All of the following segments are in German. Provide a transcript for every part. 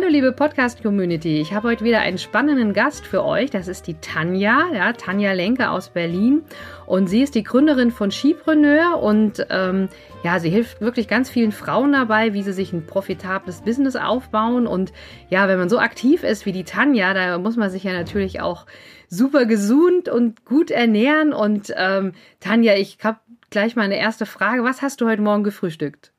Hallo liebe Podcast-Community, ich habe heute wieder einen spannenden Gast für euch. Das ist die Tanja, ja, Tanja Lenke aus Berlin. Und sie ist die Gründerin von Skipreneur und ähm, ja, sie hilft wirklich ganz vielen Frauen dabei, wie sie sich ein profitables Business aufbauen. Und ja, wenn man so aktiv ist wie die Tanja, da muss man sich ja natürlich auch super gesund und gut ernähren. Und ähm, Tanja, ich habe gleich mal eine erste Frage. Was hast du heute Morgen gefrühstückt?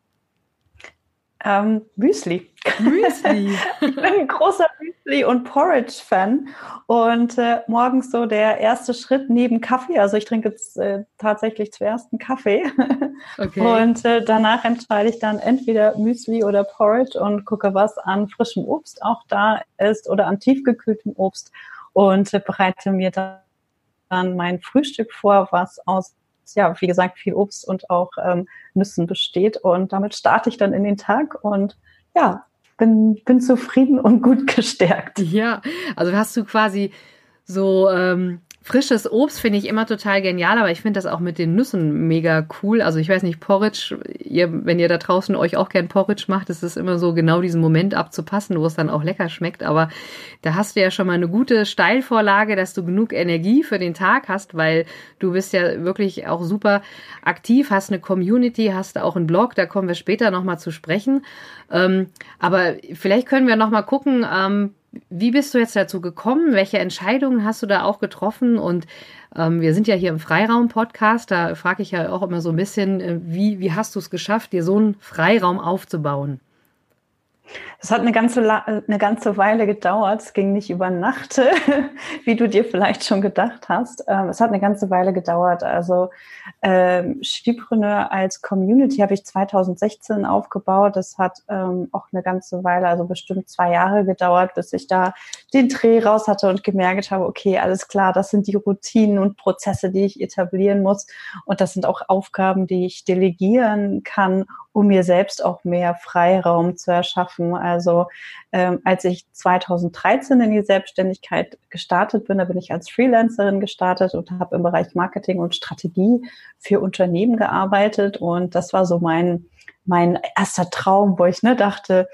Ähm, Müsli. Müsli. ich bin ein großer Müsli- und Porridge-Fan. Und äh, morgens so der erste Schritt neben Kaffee. Also ich trinke jetzt äh, tatsächlich zuerst einen Kaffee. Okay. Und äh, danach entscheide ich dann entweder Müsli oder Porridge und gucke, was an frischem Obst auch da ist oder an tiefgekühltem Obst und äh, bereite mir dann mein Frühstück vor, was aus ja, wie gesagt, viel Obst und auch ähm, Nüssen besteht. Und damit starte ich dann in den Tag und ja, bin, bin zufrieden und gut gestärkt. Ja, also hast du quasi so ähm, Frisches Obst finde ich immer total genial, aber ich finde das auch mit den Nüssen mega cool. Also ich weiß nicht, Porridge, ihr, wenn ihr da draußen euch auch gern Porridge macht, ist es immer so genau diesen Moment abzupassen, wo es dann auch lecker schmeckt. Aber da hast du ja schon mal eine gute Steilvorlage, dass du genug Energie für den Tag hast, weil du bist ja wirklich auch super aktiv, hast eine Community, hast auch einen Blog, da kommen wir später nochmal zu sprechen. Ähm, aber vielleicht können wir nochmal gucken, ähm, wie bist du jetzt dazu gekommen? Welche Entscheidungen hast du da auch getroffen? Und ähm, wir sind ja hier im Freiraum-Podcast, da frage ich ja auch immer so ein bisschen, äh, wie, wie hast du es geschafft, dir so einen Freiraum aufzubauen? Es hat eine ganze, eine ganze Weile gedauert. Es ging nicht über Nacht, wie du dir vielleicht schon gedacht hast. Ähm, es hat eine ganze Weile gedauert. Also ähm, Skipreneur als Community habe ich 2016 aufgebaut. Das hat ähm, auch eine ganze Weile, also bestimmt zwei Jahre gedauert, bis ich da den Dreh raus hatte und gemerkt habe, okay, alles klar, das sind die Routinen und Prozesse, die ich etablieren muss. Und das sind auch Aufgaben, die ich delegieren kann, um mir selbst auch mehr Freiraum zu erschaffen. Also ähm, als ich 2013 in die Selbstständigkeit gestartet bin, da bin ich als Freelancerin gestartet und habe im Bereich Marketing und Strategie für Unternehmen gearbeitet. Und das war so mein, mein erster Traum, wo ich ne, dachte,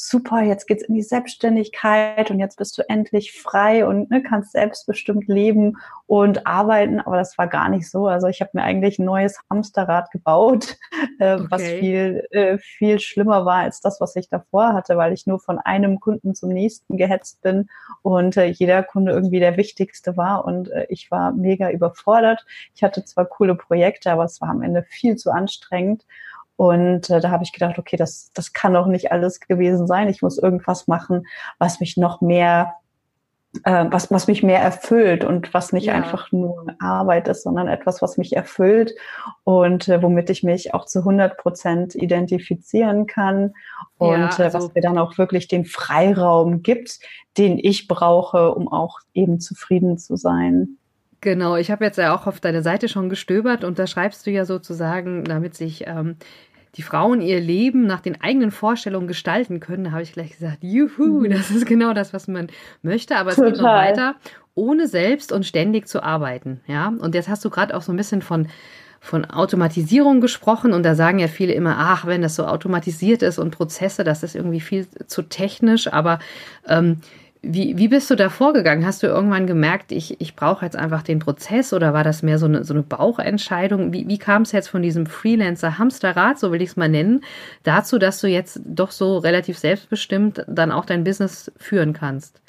super, jetzt geht's in die Selbstständigkeit und jetzt bist du endlich frei und ne, kannst selbstbestimmt leben und arbeiten. Aber das war gar nicht so. Also ich habe mir eigentlich ein neues Hamsterrad gebaut, äh, okay. was viel, äh, viel schlimmer war als das, was ich davor hatte, weil ich nur von einem Kunden zum nächsten gehetzt bin und äh, jeder Kunde irgendwie der wichtigste war und äh, ich war mega überfordert. Ich hatte zwar coole Projekte, aber es war am Ende viel zu anstrengend. Und äh, da habe ich gedacht, okay, das, das kann doch nicht alles gewesen sein. Ich muss irgendwas machen, was mich noch mehr, äh, was, was mich mehr erfüllt und was nicht ja. einfach nur Arbeit ist, sondern etwas, was mich erfüllt und äh, womit ich mich auch zu 100 Prozent identifizieren kann und ja, also, äh, was mir dann auch wirklich den Freiraum gibt, den ich brauche, um auch eben zufrieden zu sein. Genau, ich habe jetzt ja auch auf deine Seite schon gestöbert und da schreibst du ja sozusagen, damit sich ähm, die Frauen ihr Leben nach den eigenen Vorstellungen gestalten können, da habe ich gleich gesagt, juhu, mhm. das ist genau das, was man möchte, aber Total. es geht noch weiter, ohne selbst und ständig zu arbeiten, ja. Und jetzt hast du gerade auch so ein bisschen von von Automatisierung gesprochen und da sagen ja viele immer, ach, wenn das so automatisiert ist und Prozesse, das ist irgendwie viel zu technisch, aber ähm, wie, wie bist du da vorgegangen? Hast du irgendwann gemerkt, ich, ich brauche jetzt einfach den Prozess oder war das mehr so eine, so eine Bauchentscheidung? Wie, wie kam es jetzt von diesem Freelancer-Hamsterrad, so will ich es mal nennen, dazu, dass du jetzt doch so relativ selbstbestimmt dann auch dein Business führen kannst?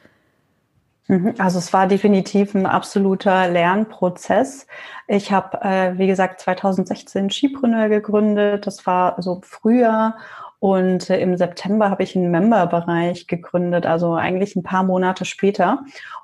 Mhm. Also es war definitiv ein absoluter Lernprozess. Ich habe, äh, wie gesagt, 2016 Skipreneur gegründet. Das war so früher und äh, im September habe ich einen Member-Bereich gegründet, also eigentlich ein paar Monate später.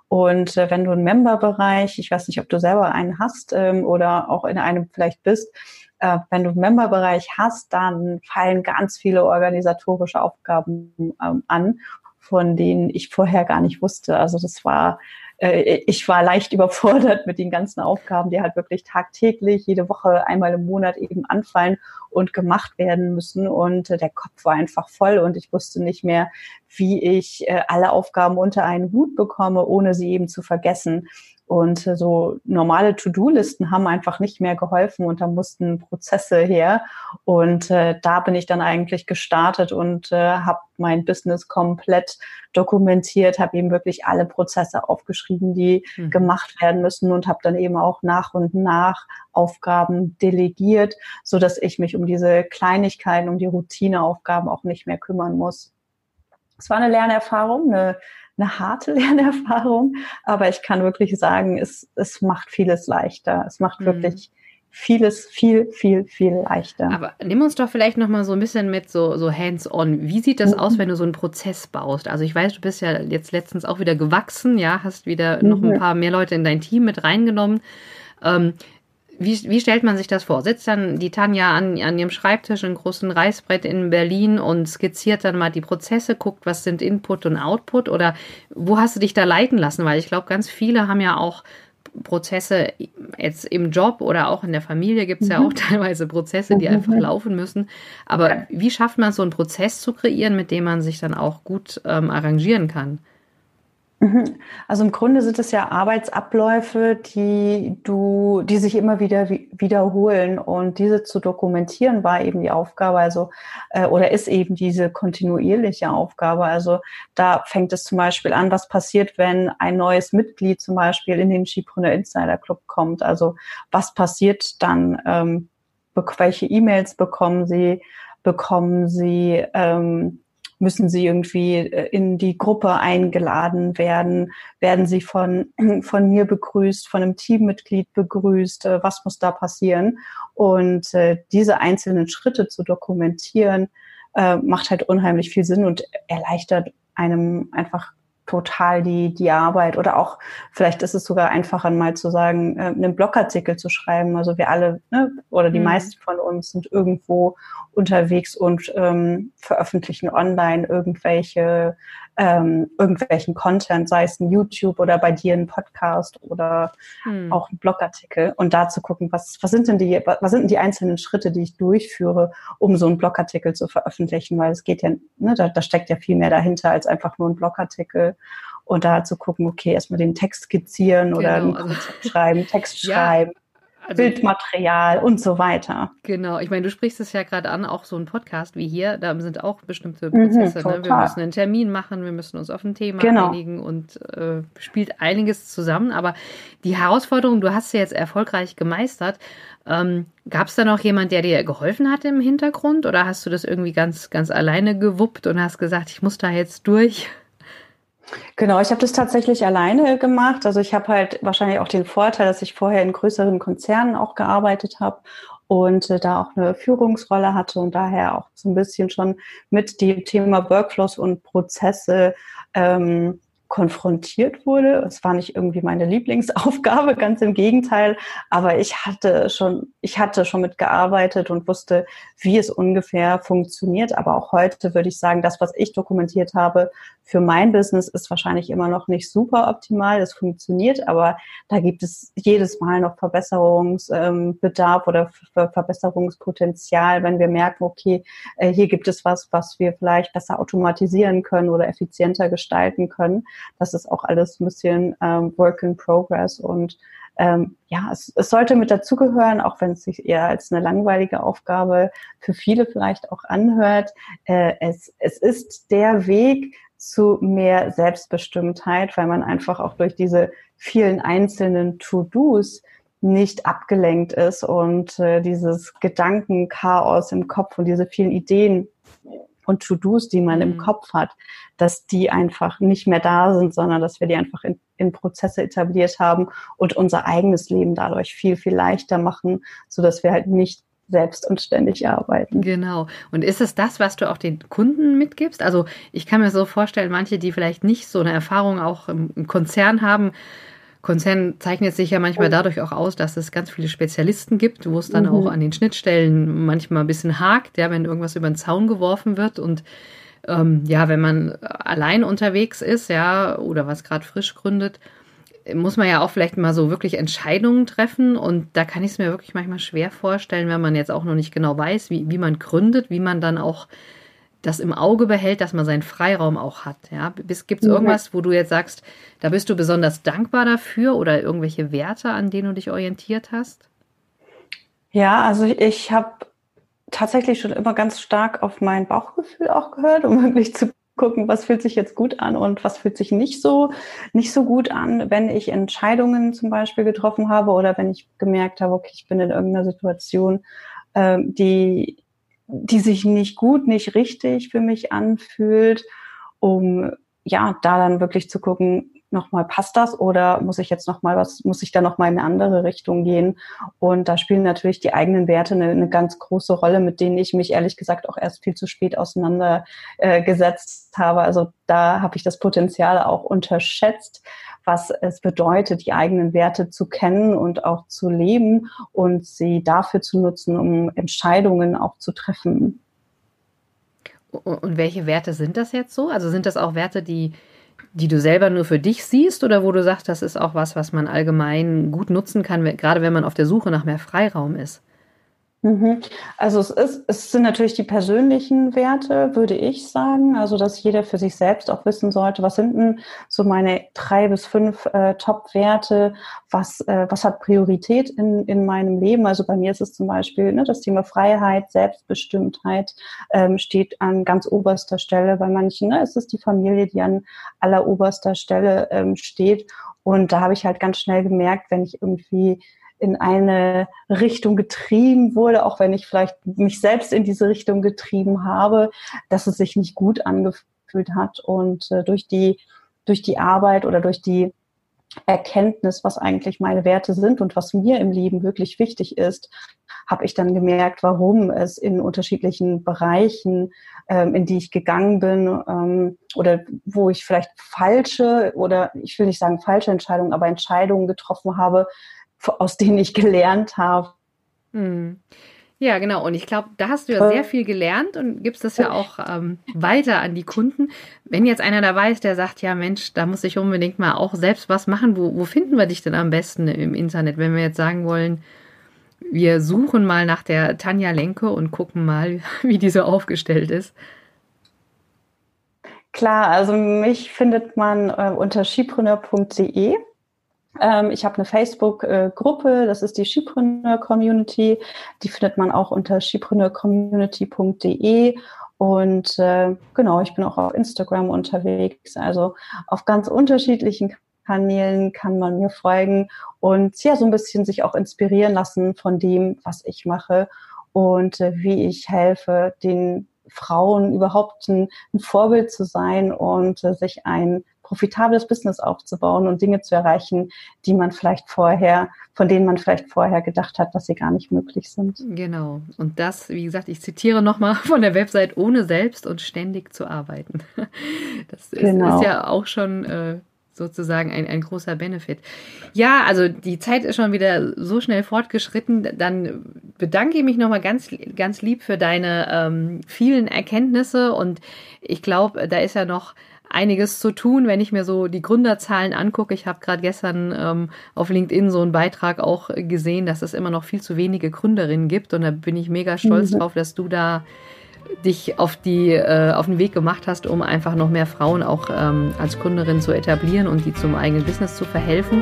Und äh, wenn du einen Member-Bereich, ich weiß nicht, ob du selber einen hast ähm, oder auch in einem vielleicht bist, äh, wenn du einen Memberbereich hast, dann fallen ganz viele organisatorische Aufgaben ähm, an, von denen ich vorher gar nicht wusste. Also das war äh, ich war leicht überfordert mit den ganzen Aufgaben, die halt wirklich tagtäglich, jede Woche, einmal im Monat eben anfallen und gemacht werden müssen. Und äh, der Kopf war einfach voll und ich wusste nicht mehr, wie ich äh, alle Aufgaben unter einen Hut bekomme, ohne sie eben zu vergessen. Und so normale To-Do-Listen haben einfach nicht mehr geholfen und da mussten Prozesse her. Und äh, da bin ich dann eigentlich gestartet und äh, habe mein Business komplett dokumentiert, habe eben wirklich alle Prozesse aufgeschrieben, die mhm. gemacht werden müssen und habe dann eben auch nach und nach Aufgaben delegiert, so dass ich mich um diese Kleinigkeiten, um die Routineaufgaben auch nicht mehr kümmern muss. Es war eine Lernerfahrung, eine eine harte Lernerfahrung, aber ich kann wirklich sagen, es, es macht vieles leichter. Es macht mhm. wirklich vieles viel, viel, viel leichter. Aber nimm uns doch vielleicht noch mal so ein bisschen mit so, so hands-on. Wie sieht das mhm. aus, wenn du so einen Prozess baust? Also ich weiß, du bist ja jetzt letztens auch wieder gewachsen, ja, hast wieder mhm. noch ein paar mehr Leute in dein Team mit reingenommen. Ähm, wie, wie stellt man sich das vor? Sitzt dann die Tanja an, an ihrem Schreibtisch im großen Reißbrett in Berlin und skizziert dann mal die Prozesse, guckt, was sind Input und Output oder wo hast du dich da leiten lassen? Weil ich glaube, ganz viele haben ja auch Prozesse jetzt im Job oder auch in der Familie gibt es mhm. ja auch teilweise Prozesse, die mhm. einfach laufen müssen. Aber wie schafft man so einen Prozess zu kreieren, mit dem man sich dann auch gut ähm, arrangieren kann? Mhm. Also im Grunde sind es ja Arbeitsabläufe, die du, die sich immer wieder wiederholen und diese zu dokumentieren war eben die Aufgabe, also äh, oder ist eben diese kontinuierliche Aufgabe. Also da fängt es zum Beispiel an, was passiert, wenn ein neues Mitglied zum Beispiel in den Skipreneur Insider Club kommt. Also was passiert dann? Ähm, welche E-Mails bekommen sie? Bekommen sie ähm, müssen sie irgendwie äh, in die Gruppe eingeladen werden? Werden sie von, von mir begrüßt, von einem Teammitglied begrüßt? Äh, was muss da passieren? Und äh, diese einzelnen Schritte zu dokumentieren, macht halt unheimlich viel Sinn und erleichtert einem einfach total die, die Arbeit oder auch vielleicht ist es sogar einfacher mal zu sagen, äh, einen Blogartikel zu schreiben. Also wir alle ne, oder die mhm. meisten von uns sind irgendwo unterwegs und ähm, veröffentlichen online irgendwelche ähm, irgendwelchen Content, sei es ein YouTube oder bei dir ein Podcast oder hm. auch ein Blogartikel und da zu gucken, was, was sind denn die, was sind denn die einzelnen Schritte, die ich durchführe, um so einen Blogartikel zu veröffentlichen, weil es geht ja, ne, da, da steckt ja viel mehr dahinter als einfach nur ein Blogartikel und da zu gucken, okay, erstmal den Text skizzieren oder genau, ein Konzept also, schreiben, Text ja, schreiben. Also, Bildmaterial und so weiter. Genau, ich meine, du sprichst es ja gerade an, auch so ein Podcast wie hier, da sind auch bestimmte mhm, Prozesse. Mhm, ne? Wir müssen einen Termin machen, wir müssen uns auf ein Thema genau. einigen und äh, spielt einiges zusammen. Aber die Herausforderung, du hast sie jetzt erfolgreich gemeistert. Ähm, Gab es da noch jemand, der dir geholfen hat im Hintergrund oder hast du das irgendwie ganz, ganz alleine gewuppt und hast gesagt, ich muss da jetzt durch? Genau, ich habe das tatsächlich alleine gemacht. Also ich habe halt wahrscheinlich auch den Vorteil, dass ich vorher in größeren Konzernen auch gearbeitet habe und äh, da auch eine Führungsrolle hatte und daher auch so ein bisschen schon mit dem Thema Workflows und Prozesse ähm, konfrontiert wurde. Es war nicht irgendwie meine Lieblingsaufgabe, ganz im Gegenteil. Aber ich hatte schon, ich hatte schon mitgearbeitet und wusste, wie es ungefähr funktioniert. Aber auch heute würde ich sagen, das, was ich dokumentiert habe für mein Business, ist wahrscheinlich immer noch nicht super optimal. Es funktioniert, aber da gibt es jedes Mal noch Verbesserungsbedarf oder Verbesserungspotenzial, wenn wir merken, okay, äh, hier gibt es was, was wir vielleicht besser automatisieren können oder effizienter gestalten können. Das ist auch alles ein bisschen ähm, Work in Progress und ähm, ja, es, es sollte mit dazugehören, auch wenn es sich eher als eine langweilige Aufgabe für viele vielleicht auch anhört. Äh, es, es ist der Weg zu mehr Selbstbestimmtheit, weil man einfach auch durch diese vielen einzelnen To-Dos nicht abgelenkt ist und äh, dieses Gedankenchaos im Kopf und diese vielen Ideen und To-Dos, die man mhm. im Kopf hat, dass die einfach nicht mehr da sind, sondern dass wir die einfach in, in Prozesse etabliert haben und unser eigenes Leben dadurch viel, viel leichter machen, so dass wir halt nicht selbst und ständig arbeiten. Genau. Und ist es das, was du auch den Kunden mitgibst? Also ich kann mir so vorstellen, manche, die vielleicht nicht so eine Erfahrung auch im, im Konzern haben, Konzern zeichnet sich ja manchmal dadurch auch aus, dass es ganz viele Spezialisten gibt, wo es dann mhm. auch an den Schnittstellen manchmal ein bisschen hakt, ja, wenn irgendwas über den Zaun geworfen wird und ähm, ja, wenn man allein unterwegs ist, ja, oder was gerade frisch gründet, muss man ja auch vielleicht mal so wirklich Entscheidungen treffen. Und da kann ich es mir wirklich manchmal schwer vorstellen, wenn man jetzt auch noch nicht genau weiß, wie, wie man gründet, wie man dann auch das im Auge behält, dass man seinen Freiraum auch hat. Ja? Gibt es irgendwas, wo du jetzt sagst, da bist du besonders dankbar dafür oder irgendwelche Werte, an denen du dich orientiert hast? Ja, also ich habe tatsächlich schon immer ganz stark auf mein Bauchgefühl auch gehört, um wirklich zu gucken, was fühlt sich jetzt gut an und was fühlt sich nicht so, nicht so gut an, wenn ich Entscheidungen zum Beispiel getroffen habe oder wenn ich gemerkt habe, okay, ich bin in irgendeiner Situation, ähm, die, die sich nicht gut, nicht richtig für mich anfühlt, um ja, da dann wirklich zu gucken, nochmal, passt das oder muss ich jetzt nochmal was, muss ich da nochmal in eine andere Richtung gehen? Und da spielen natürlich die eigenen Werte eine, eine ganz große Rolle, mit denen ich mich ehrlich gesagt auch erst viel zu spät auseinandergesetzt äh, habe. Also da habe ich das Potenzial auch unterschätzt, was es bedeutet, die eigenen Werte zu kennen und auch zu leben und sie dafür zu nutzen, um Entscheidungen auch zu treffen. Und welche Werte sind das jetzt so? Also sind das auch Werte, die die du selber nur für dich siehst oder wo du sagst, das ist auch was, was man allgemein gut nutzen kann, gerade wenn man auf der Suche nach mehr Freiraum ist? Mhm. Also es ist, es sind natürlich die persönlichen Werte, würde ich sagen. Also dass jeder für sich selbst auch wissen sollte, was sind denn so meine drei bis fünf äh, Top-Werte, was, äh, was hat Priorität in, in meinem Leben. Also bei mir ist es zum Beispiel ne, das Thema Freiheit, Selbstbestimmtheit ähm, steht an ganz oberster Stelle. Bei manchen ne, ist es die Familie, die an alleroberster Stelle ähm, steht. Und da habe ich halt ganz schnell gemerkt, wenn ich irgendwie in eine Richtung getrieben wurde, auch wenn ich vielleicht mich selbst in diese Richtung getrieben habe, dass es sich nicht gut angefühlt hat. Und äh, durch die, durch die Arbeit oder durch die Erkenntnis, was eigentlich meine Werte sind und was mir im Leben wirklich wichtig ist, habe ich dann gemerkt, warum es in unterschiedlichen Bereichen, ähm, in die ich gegangen bin ähm, oder wo ich vielleicht falsche oder ich will nicht sagen falsche Entscheidungen, aber Entscheidungen getroffen habe, aus denen ich gelernt habe. Hm. Ja, genau. Und ich glaube, da hast du ja sehr viel gelernt und gibst das ja auch ähm, weiter an die Kunden. Wenn jetzt einer dabei ist, der sagt, ja Mensch, da muss ich unbedingt mal auch selbst was machen, wo, wo finden wir dich denn am besten im Internet, wenn wir jetzt sagen wollen, wir suchen mal nach der Tanja Lenke und gucken mal, wie die so aufgestellt ist. Klar, also mich findet man äh, unter skipreneur.de. Ähm, ich habe eine Facebook-Gruppe, das ist die Skipreneur Community. Die findet man auch unter skipreneurcommunity.de. Und äh, genau, ich bin auch auf Instagram unterwegs. Also auf ganz unterschiedlichen Kanälen kann man mir folgen und ja, so ein bisschen sich auch inspirieren lassen von dem, was ich mache und äh, wie ich helfe, den Frauen überhaupt ein, ein Vorbild zu sein und äh, sich ein profitables Business aufzubauen und Dinge zu erreichen, die man vielleicht vorher, von denen man vielleicht vorher gedacht hat, dass sie gar nicht möglich sind. Genau. Und das, wie gesagt, ich zitiere nochmal von der Website, ohne selbst und ständig zu arbeiten. Das ist, genau. ist ja auch schon äh, sozusagen ein, ein großer Benefit. Ja, also die Zeit ist schon wieder so schnell fortgeschritten. Dann bedanke ich mich nochmal ganz, ganz lieb für deine ähm, vielen Erkenntnisse und ich glaube, da ist ja noch einiges zu tun, wenn ich mir so die Gründerzahlen angucke. Ich habe gerade gestern ähm, auf LinkedIn so einen Beitrag auch gesehen, dass es immer noch viel zu wenige Gründerinnen gibt. Und da bin ich mega stolz mhm. drauf, dass du da dich auf, die, äh, auf den Weg gemacht hast, um einfach noch mehr Frauen auch ähm, als Gründerin zu etablieren und die zum eigenen Business zu verhelfen.